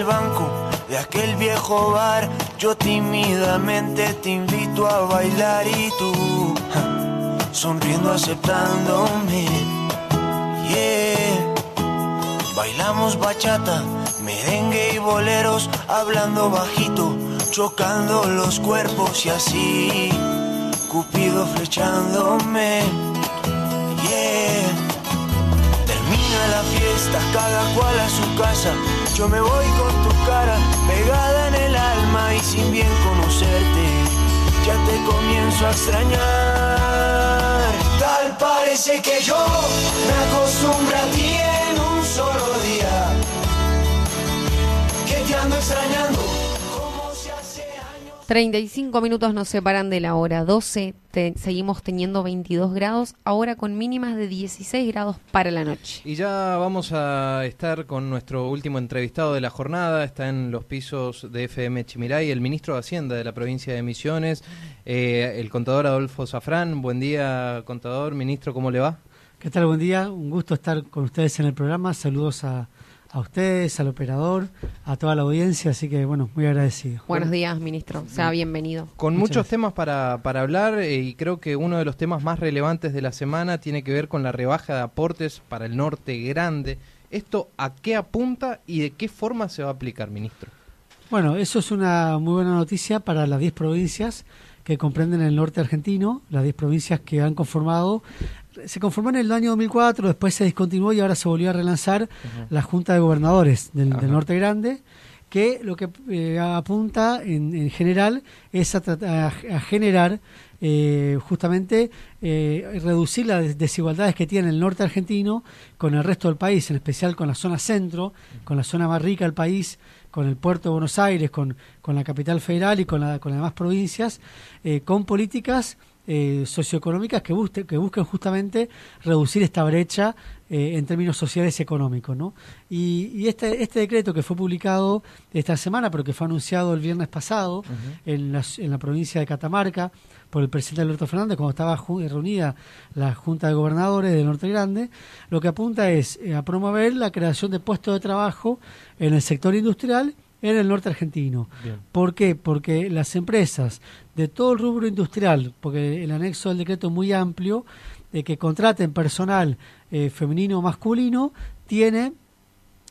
el banco de aquel viejo bar, yo tímidamente te invito a bailar y tú sonriendo aceptándome. Yeah. Bailamos bachata, merengue y boleros, hablando bajito, chocando los cuerpos y así, Cupido flechándome. Yeah. Termina la fiesta, cada cual a su casa. Yo me voy con tu cara pegada en el alma y sin bien conocerte, ya te comienzo a extrañar. Tal parece que yo me acostumbro a 35 minutos nos separan de la hora 12. Te- seguimos teniendo 22 grados, ahora con mínimas de 16 grados para la noche. Y ya vamos a estar con nuestro último entrevistado de la jornada. Está en los pisos de FM Chimiray, el ministro de Hacienda de la provincia de Misiones, eh, el contador Adolfo Zafrán. Buen día, contador. Ministro, ¿cómo le va? ¿Qué tal? Buen día. Un gusto estar con ustedes en el programa. Saludos a, a ustedes, al operador, a toda la audiencia. Así que, bueno, muy agradecido. Buenos días, ministro. Sea bienvenido. Con Muchas muchos gracias. temas para, para hablar eh, y creo que uno de los temas más relevantes de la semana tiene que ver con la rebaja de aportes para el norte grande. ¿Esto a qué apunta y de qué forma se va a aplicar, ministro? Bueno, eso es una muy buena noticia para las 10 provincias que comprenden el norte argentino, las 10 provincias que han conformado. Se conformó en el año 2004, después se discontinuó y ahora se volvió a relanzar la Junta de Gobernadores del. Norte Grande, que lo que eh, apunta en, en general es a, a- a generar eh, justamente eh, reducir las des- desigualdades que tiene el norte argentino con el resto del país, en especial con la zona centro, con la zona más rica del país, con el puerto de Buenos Aires, con, con la capital federal y con, la, con las demás provincias, eh, con políticas eh, socioeconómicas que, busque- que busquen justamente reducir esta brecha eh, en términos sociales y económicos. ¿no? Y, y este, este decreto que fue publicado esta semana, pero que fue anunciado el viernes pasado en, la, en la provincia de Catamarca por el presidente Alberto Fernández, cuando estaba ju- reunida la Junta de Gobernadores del Norte Grande, lo que apunta es eh, a promover la creación de puestos de trabajo en el sector industrial en el norte argentino. Bien. ¿Por qué? Porque las empresas de todo el rubro industrial, porque el anexo del decreto es muy amplio, de que contraten personal eh, femenino o masculino, tiene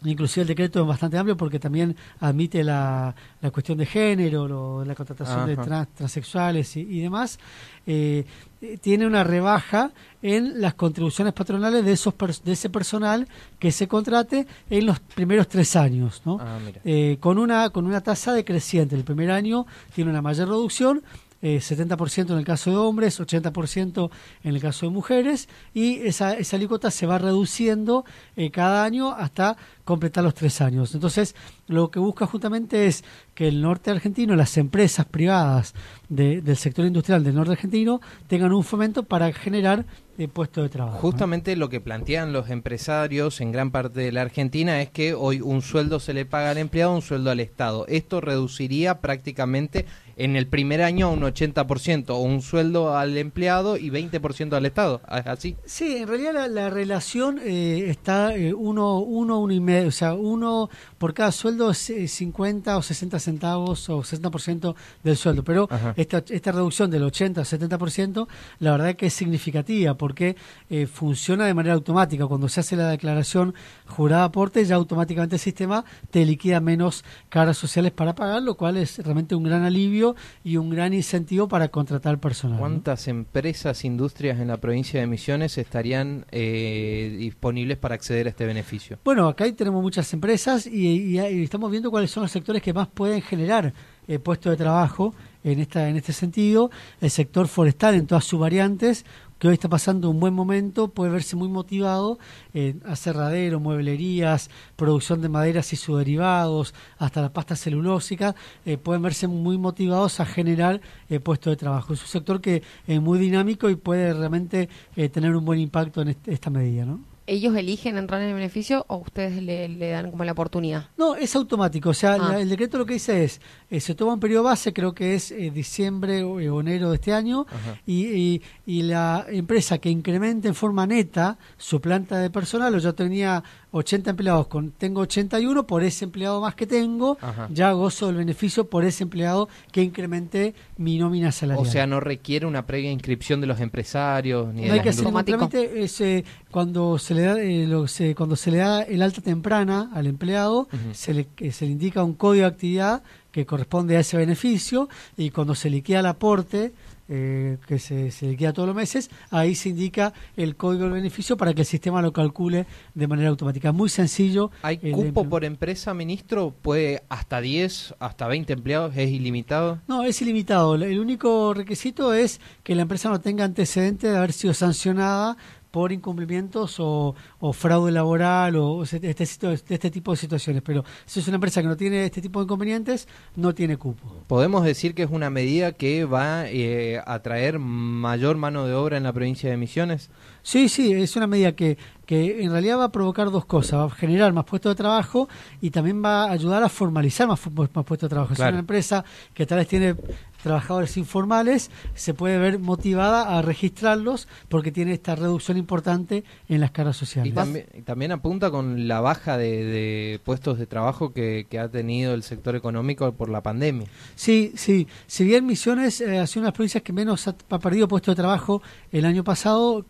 Inclusive el decreto es bastante amplio porque también admite la, la cuestión de género, lo- la contratación de trans- transexuales y, y demás. Eh, eh, tiene una rebaja en las contribuciones patronales de esos de ese personal que se contrate en los primeros tres años, ¿no? Ah. Eh, con una con una tasa decreciente. El primer año tiene una mayor reducción, eh, 70% en el caso de hombres, 80% en el caso de mujeres, y esa, esa alícuota se va reduciendo eh, cada año hasta completar los tres años. Entonces, lo que busca justamente es que el norte argentino, las empresas privadas de- del sector industrial del norte argentino, tengan un fomento para generar eh, puestos de trabajo. Justamente lo que plantean los empresarios en gran parte de la Argentina es que hoy un sueldo se le paga al empleado, un sueldo al Estado. Esto reduciría prácticamente en el primer año un 80%, o un sueldo al empleado y 20% al Estado. ¿Es así? Sí, en realidad la, la relación eh, está eh, uno, uno, uno y medio, o sea, uno por cada sueldo es eh, 50 o 60 centavos o 60% del sueldo, pero Ajá. esta, esta reducción del 80 a 70%, la verdad que es significativa porque eh, funciona de manera automática. Cuando se hace la declaración jurada aporte, ya automáticamente el sistema te liquida menos cargas sociales para pagar, lo cual es realmente un gran alivio y un gran incentivo para contratar personal. ¿no? ¿Cuántas empresas, industrias en la provincia de Misiones estarían eh, disponibles para acceder a este beneficio? Bueno, acá ahí tenemos muchas empresas y, y- y estamos viendo cuáles son los sectores que más pueden generar eh, puestos de trabajo en esta en este sentido. El sector forestal en todas sus variantes, que hoy está pasando un buen momento, puede verse muy motivado en aserradero, mueblerías, producción de maderas y sus derivados, hasta la pasta celulósica, eh, pueden verse muy motivados a generar eh, puestos de trabajo. Es un sector que es muy dinámico y puede realmente eh, tener un buen impacto en este- esta medida, ¿no? ¿Ellos eligen entrar en el beneficio o ustedes le, le dan como la oportunidad? No, es automático. O sea, Ah. la- el decreto lo que dice es, eh, se toma un periodo base, creo que es eh, diciembre o o enero de este año, y, y- y la empresa que incremente en forma neta su planta de personal, o yo tenía 80 empleados, con tengo 81, por ese empleado más que tengo, Ajá. ya gozo del beneficio por ese empleado que incremente mi nómina salarial. O sea, no requiere una previa inscripción de los empresarios ni de no hay las que hacer es, eh, cuando se le da eh, lo- se- cuando se le da el alta temprana al empleado se le que se le indica un código de actividad que corresponde a ese beneficio y cuando se liquida el aporte eh, que se, se liquida todos los meses ahí se indica el código del beneficio para que el sistema lo calcule de manera automática muy sencillo ¿Hay cupo por empresa, ministro? ¿Puede hasta 10, hasta 20 empleados? ¿Es ilimitado? No, es ilimitado. El único requisito es que la empresa no tenga antecedentes de haber sido sancionada por incumplimientos o, o fraude laboral o este, situ- este tipo de situaciones. Pero si es una empresa que no tiene este tipo de inconvenientes, no tiene cupo. ¿Podemos decir que es una medida que va eh, a traer mayor mano de obra en la provincia de Misiones? Sí, sí, es una medida que, que en realidad va a provocar dos cosas. Va a generar más puestos de trabajo y también va a ayudar a formalizar más, puestos de trabajo. Claro. una empresa que tal vez tiene trabajadores informales, se puede ver motivada a registrarlos porque tiene esta reducción importante en las caras sociales. Y también, y también apunta con la baja de, de puestos de trabajo que, que ha tenido el sector económico por la pandemia. Sí, sí. Si bien Misiones eh, ha sido una de las provincias que menos ha, ha perdido puesto de trabajo el año pasado,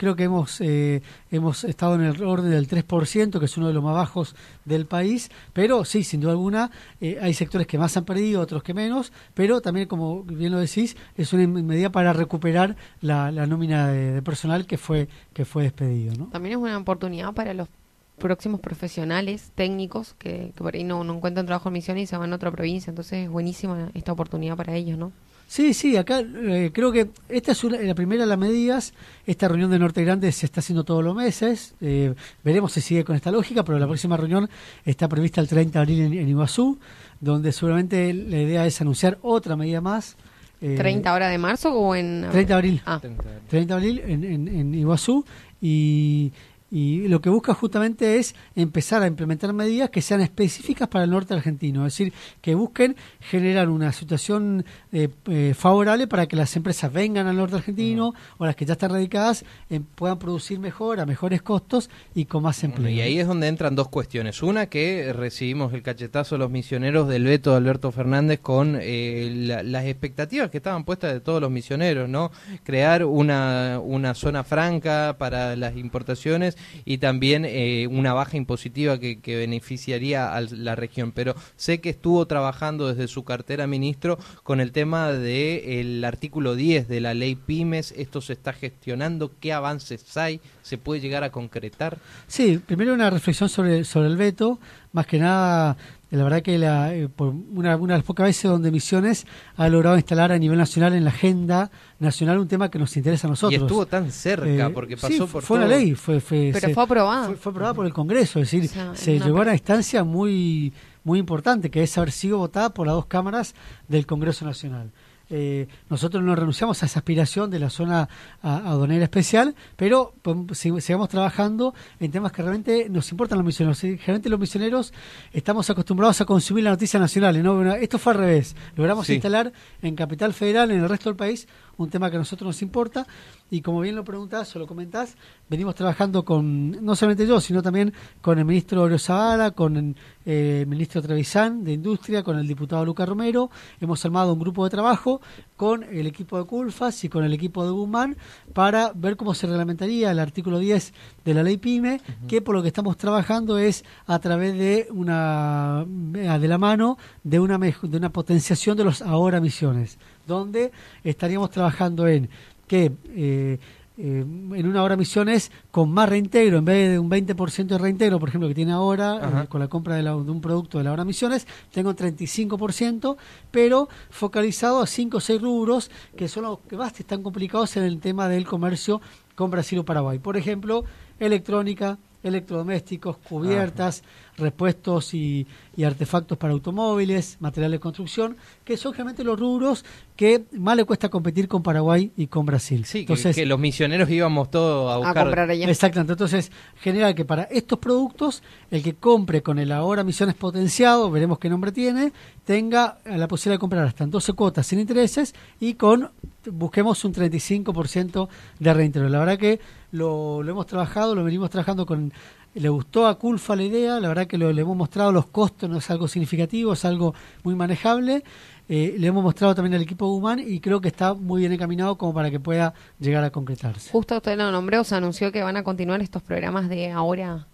creo que hemos eh, hemos estado en el orden del 3%, que es uno de los más bajos del país, pero sí, sin duda alguna, eh, hay sectores que más han perdido, otros que menos, pero también, como bien lo decís, es una medida para recuperar la, la nómina de, de personal que fue que fue despedido, ¿no? También es una oportunidad para los próximos profesionales técnicos que, que por ahí no, no encuentran trabajo en misión y se van a otra provincia. Entonces es buenísima esta oportunidad para ellos, ¿no? Sí, sí, acá eh, creo que esta es una- la primera de las medidas. Esta reunión de Norte Grande se está haciendo todos los meses. Eh, veremos si sigue con esta lógica, pero la próxima reunión está prevista el 30 de abril en, en Iguazú, donde seguramente la idea es anunciar otra medida más. eh, ¿30 ahora de marzo o en...? 30 de abril. Ah, 30 de abril en, en, en Iguazú y, y lo que busca justamente es empezar a implementar medidas que sean específicas para el norte argentino, es decir, que busquen generar una situación eh, eh, favorable para que las empresas vengan al norte argentino o las que ya están radicadas eh, puedan producir mejor, a mejores costos y con más empleo. Bueno, y ahí es donde entran dos cuestiones. Una, que recibimos el cachetazo de los misioneros del veto de Alberto Fernández con eh, la- las expectativas que estaban puestas de todos los misioneros, ¿no? Crear una, una zona franca para las importaciones y también eh, una baja impositiva que, que beneficiaría a la región. Pero sé que estuvo trabajando desde su cartera, ministro, con el tema del artículo 10 de la ley PYMES. Esto se está gestionando. ¿Qué avances hay? ¿Se puede llegar a concretar? Sí, primero una reflexión sobre, sobre el veto. Más que nada, la verdad que la, eh, por una, una de las pocas veces donde Misiones ha logrado instalar a nivel nacional en la agenda nacional un tema que nos interesa a nosotros. Y estuvo tan cerca, Eh, porque sí, pasó fu- por fue todo. una ley, fue, fue, pero se- fue aprobada. fue, fue aprobada por el Congreso, es decir, O sea, se llegó a una instancia muy muy importante, que es haber sido votada por las dos cámaras del Congreso Nacional. Eh, nosotros no renunciamos a esa aspiración de la zona aduanera especial, pero sig- sigamos trabajando en temas que realmente nos importan los misioneros. Generalmente los misioneros estamos acostumbrados a consumir la noticia nacional. ¿no? Bueno, esto fue al revés. Logramos Sí. instalar en Capital Federal, en el resto del país, un tema que a nosotros nos importa. Y como bien lo preguntás o lo comentás, venimos trabajando con, no solamente yo, sino también con el ministro Oro Zavala, con eh, el ministro Trevisán de Industria, con el diputado Luca Romero. Hemos armado un grupo de trabajo con el equipo de Culfas y con el equipo de Guzmán para ver cómo se reglamentaría el artículo 10 de la ley PYME, que por lo que estamos trabajando es a través de una de la mano de una de una potenciación de los ahora misiones, donde estaríamos trabajando en que eh, eh, en una hora misiones con más reintegro, en vez de un 20% de reintegro, por ejemplo, que tiene ahora eh, con la compra de, la- de un producto de la hora misiones, tengo un 35%, pero focalizado a 5 o 6 rubros que son los que más están complicados en el tema del comercio con Brasil o Paraguay. Por ejemplo, electrónica, electrodomésticos, cubiertas, repuestos y, y artefactos para automóviles, material de construcción, que son generalmente los rubros que más le cuesta competir con Paraguay y con Brasil. Sí, que- Entonces, que, los misioneros íbamos todos a A buscar. comprar allá. Exactamente, entonces genera que para estos productos el que compre con el ahora Misiones potenciado, veremos qué nombre tiene, tenga la posibilidad de comprar hasta en 12 cuotas sin intereses y con, busquemos un 35% de reintegro. La verdad que lo, lo hemos trabajado, lo venimos trabajando con... Le gustó a Culfa la idea, la verdad que lo- le hemos mostrado los costos, no es algo significativo, es algo muy manejable. Eh, le hemos mostrado también al equipo Human y creo que está muy bien encaminado como para que pueda llegar a concretarse. Justo usted lo nombró, se anunció que van a continuar estos programas de ahora,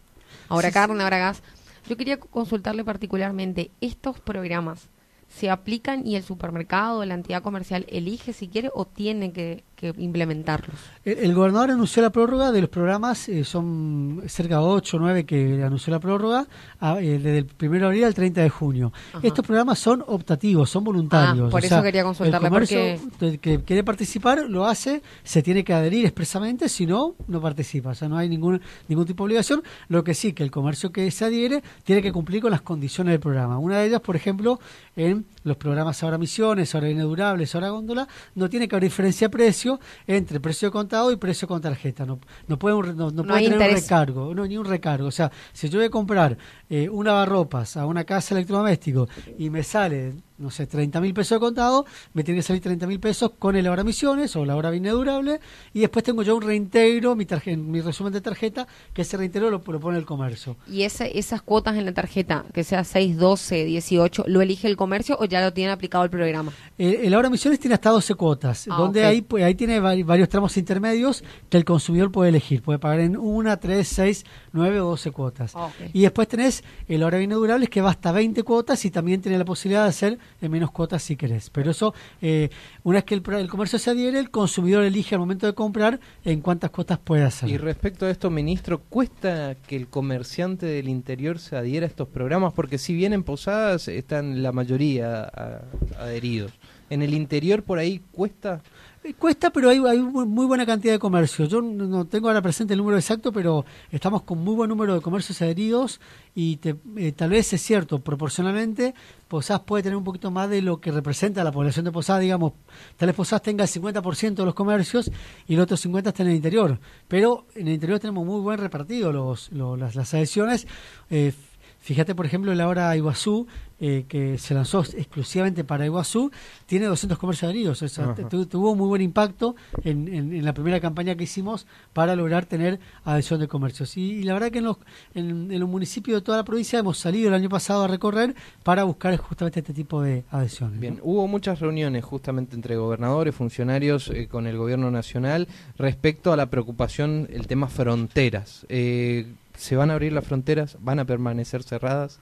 ahora Sí, carne, ahora gas. Yo quería consultarle particularmente, ¿estos programas se aplican y el supermercado, la entidad comercial, elige si quiere o tiene que, que implementarlos? El, el gobernador anunció la prórroga de los programas, eh, son cerca de 8 o 9 que anunció la prórroga, a- eh, desde el 1 de abril al 30 de junio. Ajá. Estos programas son optativos, son voluntarios. Ah, por o eso sea, quería consultarle, El comercio porque- que quiere participar lo hace, se tiene que adherir expresamente, si no, no participa. O sea, no hay ningún, ningún tipo de obligación. Lo que sí, que el comercio que se adhiere tiene que cumplir con las condiciones del programa. Una de ellas, por ejemplo, en los programas ahora misiones, ahora bienes durables, ahora góndola, no tiene que haber diferencia de precio entre precio de contado y precio con tarjeta. No, no puede, un no, no puede tener un recargo, no, ni un recargo. O sea, si yo voy a comprar eh, un lavarropas a una casa electrodoméstico y me sale, no sé, 30 mil pesos de contado, me tiene que salir 30 mil pesos con el ahora misiones o la hora bien durable y después tengo yo un reintegro, mi, mi resumen de tarjeta, que ese reintegro lo, lo pone el comercio. ¿Y ese, esas cuotas en la tarjeta, que sea 6, 12, 18, lo elige el comercio o ya lo tiene aplicado el programa? Eh, el ahora misiones tiene hasta 12 cuotas, Ah, donde ok. ahí, pues, ahí tiene vari- varios tramos intermedios que el consumidor puede elegir. Puede pagar en una, tres, seis, nueve o 12 cuotas. Ah. Y después tenés el ahora bien durables que va hasta 20 cuotas y también tiene la posibilidad de hacer en menos cuotas si querés. Pero eso, eh, una vez que el, el comercio se adhiere, el consumidor elige al momento de comprar en cuántas cuotas puede hacer. Y respecto a esto, ministro, ¿cuesta que el comerciante del interior se adhiera a estos programas? Porque si bien en Posadas están la mayoría a- adheridos. ¿En el interior por ahí cuesta? Eh, Cuesta, pero hay, hay muy buena cantidad de comercios. Yo no tengo ahora presente el número exacto, pero estamos con muy buen número de comercios adheridos y te- eh, tal vez es cierto, proporcionalmente, Posadas puede tener un poquito más de lo que representa la población de Posadas, digamos, tal vez Posadas tenga el 50% de los comercios y el otro 50% está en el interior. Pero en el interior tenemos muy buen repartido los, lo- las, las adhesiones. Eh, Fíjate, por ejemplo, la hora Iguazú, eh, que se lanzó exclusivamente para Iguazú, tiene 200 comercios adheridos. O sea, tuvo muy buen impacto en, en- en la primera campaña que hicimos para lograr tener adhesión de comercios. Y, y la verdad que en los, en, en los municipios de toda la provincia hemos salido el año pasado a recorrer para buscar justamente este tipo de adhesiones. Bien, ¿no? hubo muchas reuniones justamente entre gobernadores, funcionarios eh, con el gobierno nacional respecto a la preocupación, el tema fronteras. Eh, ¿Se van a abrir las fronteras? ¿Van a permanecer cerradas?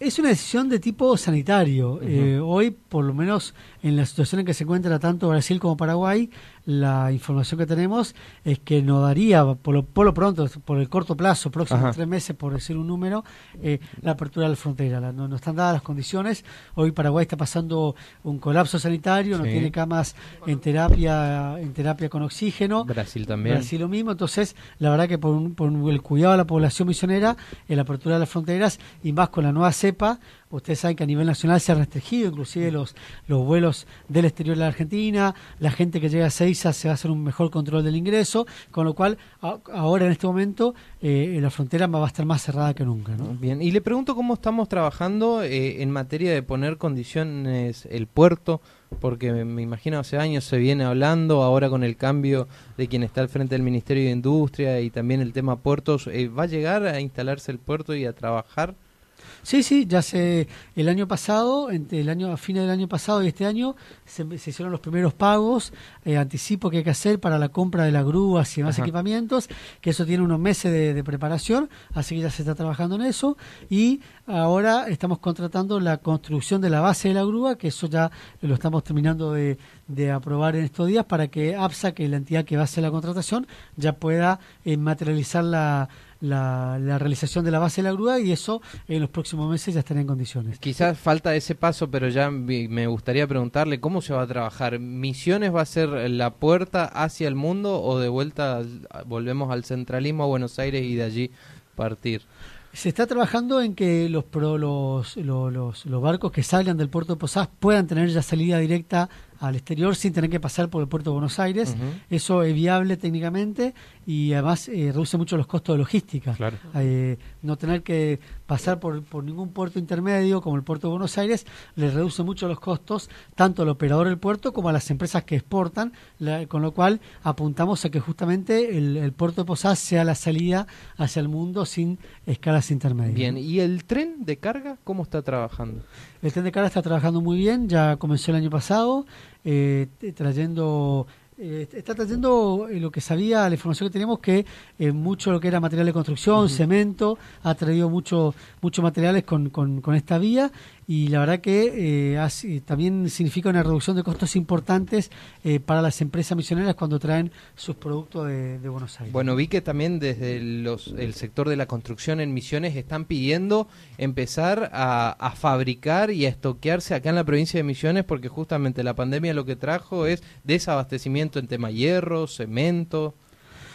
Es una decisión de tipo sanitario. Eh, hoy, por lo menos en la situación en que se encuentra tanto Brasil como Paraguay, la información que tenemos es que no daría, por lo, por lo pronto, por el corto plazo, próximos Ajá. tres meses, por decir un número, eh, la apertura de la frontera. La- no, no están dadas las condiciones. Hoy Paraguay está pasando un colapso sanitario, no Sí. tiene camas en terapia, en terapia con oxígeno. Brasil también. Brasil lo mismo, entonces la verdad que por, un- por un- el cuidado de la población misionera, en la apertura de las fronteras y más con la nueva cepa, ustedes saben que a nivel nacional se ha restringido inclusive los, los vuelos del exterior de la Argentina, la gente que llega a Seiza se va a hacer un mejor control del ingreso, con lo cual a- ahora en este momento eh, la frontera va a estar más cerrada que nunca. ¿no? Bien, y le pregunto cómo estamos trabajando eh, en materia de poner condiciones el puerto, porque me, me imagino hace años se viene hablando, ahora con el cambio de quien está al frente del Ministerio de Industria y también el tema puertos, eh, ¿va a llegar a instalarse el puerto y a trabajar? Sí, sí, ya se el año pasado, entre el año a fines del año pasado y este año se, se hicieron los primeros pagos, eh, anticipo que hay que hacer para la compra de las grúas y demás Ajá. equipamientos, que eso tiene unos meses de, de preparación, así que ya se está trabajando en eso y ahora estamos contratando la construcción de la base de la grúa, que eso ya lo estamos terminando de, de aprobar en estos días para que APSA, que es la entidad que va a hacer la contratación, ya pueda eh, materializar la la, la realización de la base de la grúa y eso en los próximos meses ya estará en condiciones. Quizás falta ese paso, pero ya me gustaría preguntarle cómo se va a trabajar. ¿Misiones va a ser la puerta hacia el mundo o de vuelta volvemos al centralismo a Buenos Aires y de allí partir? Se está trabajando en que los, pro- los, lo- los, los barcos que salgan del puerto de Posadas puedan tener ya salida directa al exterior sin tener que pasar por el puerto de Buenos Aires. Eso es viable técnicamente y además eh, reduce mucho los costos de logística. Claro. Eh, no tener que pasar por, por ningún puerto intermedio como el puerto de Buenos Aires le reduce mucho los costos tanto al operador del puerto como a las empresas que exportan, la- con lo cual apuntamos a que justamente el, el puerto de Posadas sea la salida hacia el mundo sin escalas intermedias. Bien, ¿y el tren de carga cómo está trabajando? El tren de carga está trabajando muy bien, ya comenzó el año pasado, eh, trayendo, eh, está trayendo eh, lo que sabía, la información que teníamos, que eh, mucho lo que era material de construcción, cemento, ha traído mucho, muchos materiales con, con, con esta vía y la verdad que eh, hace- también significa una reducción de costos importantes eh, para las empresas misioneras cuando traen sus productos de, de Buenos Aires. Bueno, vi que también desde los, el sector de la construcción en Misiones están pidiendo empezar a, a fabricar y a estoquearse acá en la provincia de Misiones porque justamente la pandemia lo que trajo es desabastecimiento en tema hierro, cemento.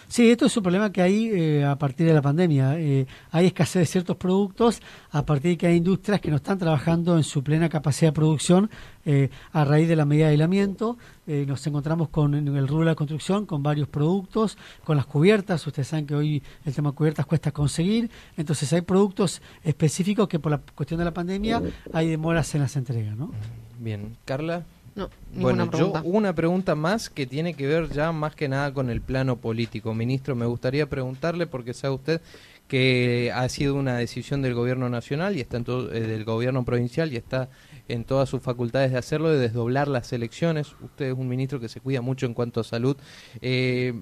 Sí, esto es un problema que hay eh, a partir de la pandemia. Eh, hay escasez de ciertos productos a partir de que hay industrias que no están trabajando en su plena capacidad de producción eh, a raíz de la medida de aislamiento. Eh, nos encontramos con en el rubro de la construcción con varios productos, con las cubiertas. Ustedes saben que hoy el tema de cubiertas cuesta conseguir. Entonces hay productos específicos que por la cuestión de la pandemia hay demoras en las entregas. ¿no? Bien, Carla. No, Bueno, pregunta. yo una pregunta más que tiene que ver ya más que nada con el plano político. Ministro, me gustaría preguntarle, porque sabe usted que ha sido una decisión del gobierno nacional y está en todo, eh, del gobierno provincial y está en todas sus facultades de hacerlo, de desdoblar las elecciones. Usted es un ministro que se cuida mucho en cuanto a salud. Eh,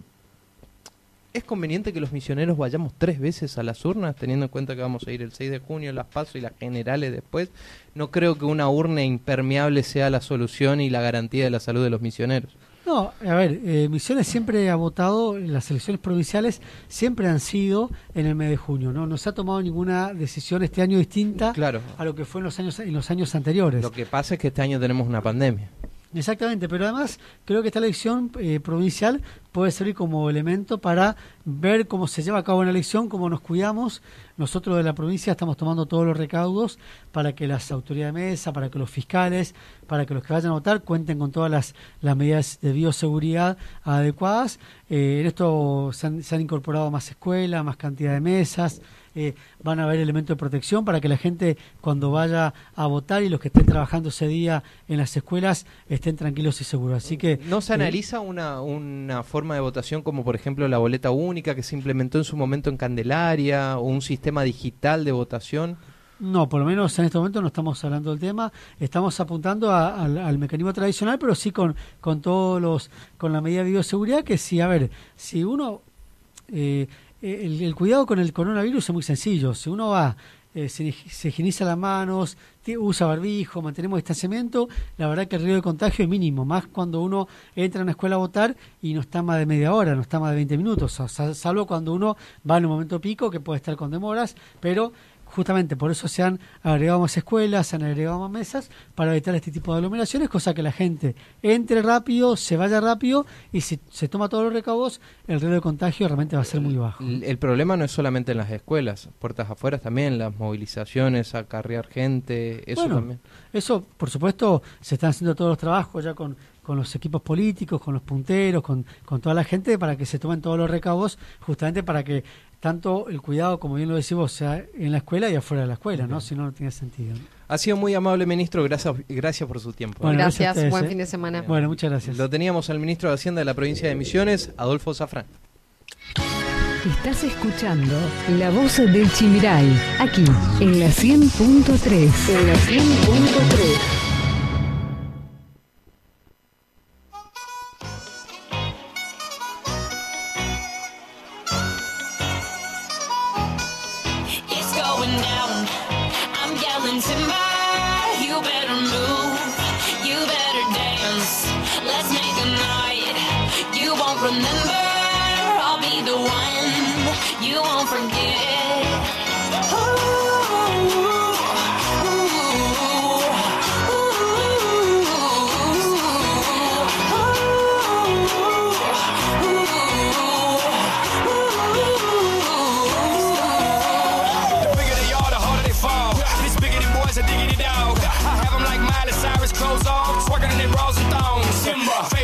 ¿Es conveniente que los misioneros vayamos tres veces a las urnas, teniendo en cuenta que vamos a ir el 6 de junio, las PASO y las generales después? No creo que una urna impermeable sea la solución y la garantía de la salud de los misioneros. No, a ver, eh, Misiones siempre ha votado, las elecciones provinciales siempre han sido en el mes de junio, ¿no? No se ha tomado ninguna decisión este año distinta Claro. a lo que fue en los años, en los años anteriores. Lo que pasa es que este año tenemos una pandemia. Exactamente, pero además creo que esta elección eh, provincial puede servir como elemento para ver cómo se lleva a cabo una elección, cómo nos cuidamos. Nosotros de la provincia estamos tomando todos los recaudos para que las autoridades de mesa, para que los fiscales, para que los que vayan a votar cuenten con todas las, medidas de bioseguridad adecuadas. Eh, en esto se han, se han incorporado más escuelas, más cantidad de mesas. Eh, van a haber elementos de protección para que la gente cuando vaya a votar y los que estén trabajando ese día en las escuelas estén tranquilos y seguros. Así que ¿No se eh, analiza una, una forma de votación como por ejemplo la boleta única que se implementó en su momento en Candelaria o un sistema digital de votación? No, por lo menos en este momento no estamos hablando del tema. Estamos apuntando a- al, al mecanismo tradicional, pero sí con, con todos los, con la medida de bioseguridad que sí, a ver, si uno, eh, el, el cuidado con el coronavirus es muy sencillo. Si uno va, eh, se, higieniza las manos, usa barbijo, mantenemos distanciamiento, la verdad que el riesgo de contagio es mínimo, más cuando uno entra a una escuela a votar y no está más de media hora, no está más de 20 minutos, salvo cuando uno va en un momento pico que puede estar con demoras, pero justamente por eso se han agregado más escuelas, se han agregado más mesas para evitar este tipo de aglomeraciones, cosa que la gente entre rápido, se vaya rápido y si se toma todos los recaudos, el riesgo de contagio realmente va a ser muy bajo. El, el problema no es solamente en las escuelas, puertas afuera también, las movilizaciones, acarrear gente, eso Bueno, también. Eso, por supuesto, se están haciendo todos los trabajos ya con, con los equipos políticos, con los punteros, con, con toda la gente para que se tomen todos los recaudos, justamente para que tanto el cuidado, como bien lo decimos, sea en la escuela y afuera de la escuela, ¿no? Si no, no tiene sentido. Ha sido muy amable, ministro, gracias, gracias por su tiempo. Bueno, gracias a Gracias, ustedes, buen eh. fin de semana. Bueno, muchas gracias. Lo teníamos al ministro de Hacienda de la provincia de Misiones, Adolfo Zafrán. Estás escuchando La Voz del Chimiray, aquí en la 100.3. En la 100.3.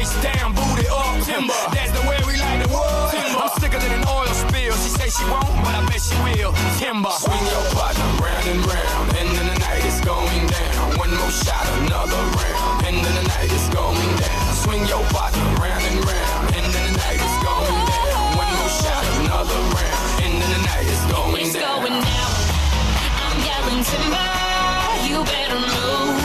waist down, booty up, timber. That's the way we like the wood. Timber. I'm sicker than an oil spill. She say she won't, but I bet she will. Timber. Swing your partner round and round. End of the night is going down. One more shot, another round. End of the night is going down. Swing your partner round and round. End of the night is going down. One more shot, another round. End of the night is going it's down. It's going down. I'm yelling timber. You better move.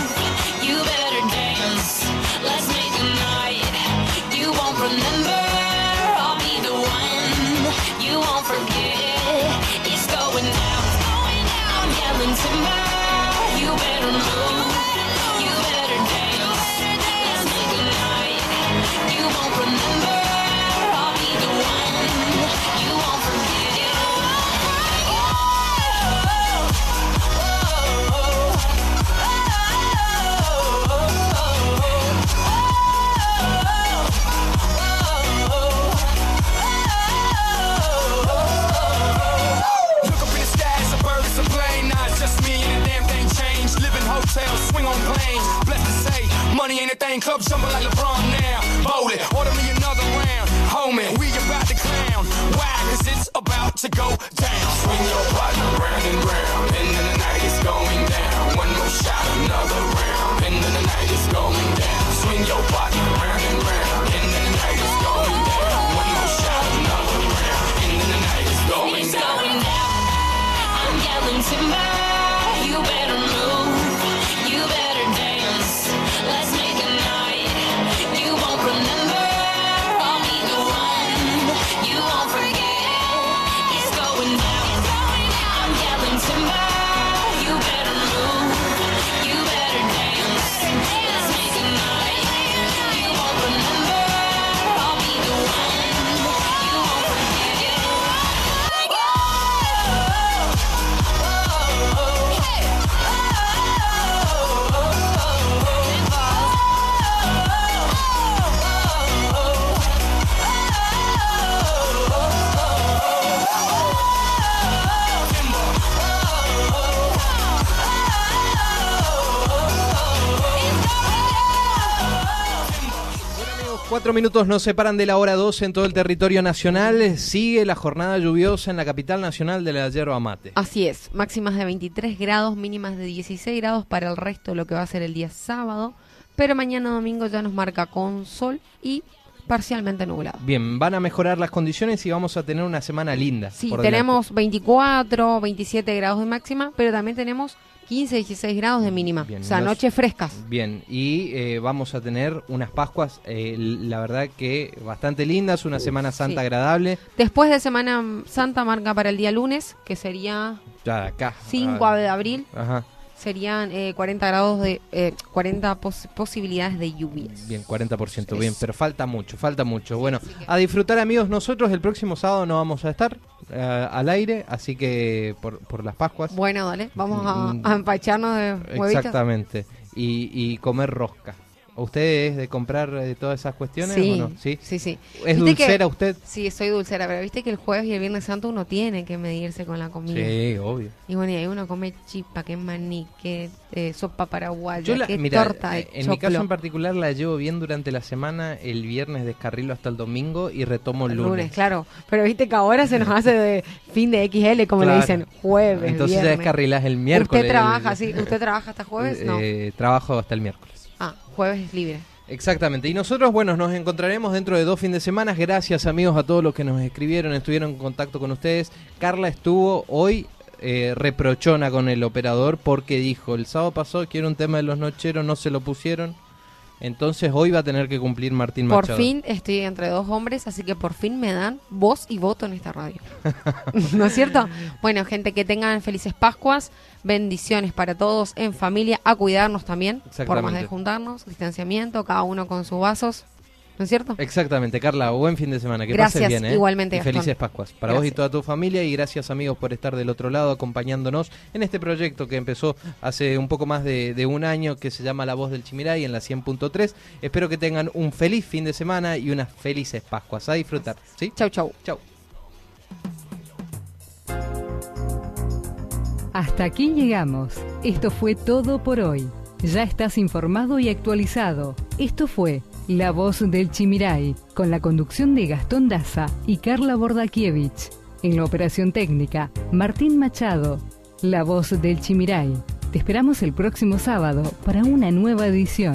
Cuatro minutos nos separan de la hora 12 en todo el territorio nacional. Sigue la jornada lluviosa en la capital nacional de la yerba mate. Así es, máximas de 23 grados, mínimas de 16 grados para el resto de lo que va a ser el día sábado, pero mañana domingo ya nos marca con sol y parcialmente nublado. Bien, van a mejorar las condiciones y vamos a tener una semana linda. Sí, tenemos 24, 27 grados de máxima, pero también tenemos 15, 16 grados de mínima. Bien, o sea, nos- noches frescas. Bien, y eh, vamos a tener unas Pascuas, eh, la verdad que bastante lindas, una Semana Santa Sí. agradable. Después de Semana Santa marca para el día lunes, que sería Ya acá. 5 ah, de abril, Ajá, serían eh, 40 grados de eh, 40 pos- posibilidades de lluvias. bien, 40%, Sí. bien, pero falta mucho, falta mucho. Bueno, a disfrutar amigos, nosotros el próximo sábado no vamos a estar eh, al aire, así que por, por las Pascuas. Bueno, dale, vamos a, Mm. a empacharnos de huevitos. Exactamente, y, y comer rosca. ¿Usted es de comprar eh, todas esas cuestiones Sí, o no? ¿Sí? sí, sí. ¿Es que- dulcera usted? Sí, soy dulcera, pero viste que el jueves y el viernes santo uno tiene que medirse con la comida. Sí, obvio. Y bueno, y ahí uno come chipa, que maní, que eh, sopa paraguaya, Yo la, que mira, torta de eh, en mi caso choclo. en particular la llevo bien durante la semana, el viernes descarrilo hasta el domingo y retomo el lunes. lunes, claro. Pero viste que ahora se nos hace de fin de XL, como le dicen, jueves, Entonces ya viernes. descarrilás el miércoles. ¿Usted trabaja, el- sí? ¿Usted trabaja hasta jueves? No. Eh, trabajo hasta el miércoles. Jueves es libre. Exactamente. Y nosotros, bueno, nos encontraremos dentro de dos fines de semana. Gracias, amigos, a todos los que nos escribieron, estuvieron en contacto con ustedes. Carla estuvo hoy eh, reprochona con el operador porque dijo, el sábado pasado quiero un tema de los nocheros, no se lo pusieron. Entonces hoy va a tener que cumplir Martín Por Machado. fin estoy entre dos hombres, así que por fin me dan voz y voto en esta radio. ¿No es cierto? Bueno, gente, que tengan felices Pascuas, bendiciones para todos en familia, a cuidarnos también, por más de juntarnos, distanciamiento, cada uno con sus vasos, ¿no es cierto? Exactamente, Carla, buen fin de semana, que Gracias, pasen bien, ¿eh? igualmente, Y felices Pascuas para vos y toda tu familia y gracias amigos por estar del otro lado acompañándonos en este proyecto que empezó hace un poco más de, de un año que se llama La Voz del Chimiray en la 100.3. Espero que tengan un feliz fin de semana y unas felices Pascuas. A disfrutar, ¿sí? Chau, chau. Chau. Hasta aquí llegamos. Esto fue todo por hoy. Ya estás informado y actualizado. Esto fue La Voz del Chimiray, con la conducción de Gastón Daza y Carla Bordakiewicz. En la operación técnica, Martín Machado. La voz del Chimiray. Te esperamos el próximo sábado para una nueva edición.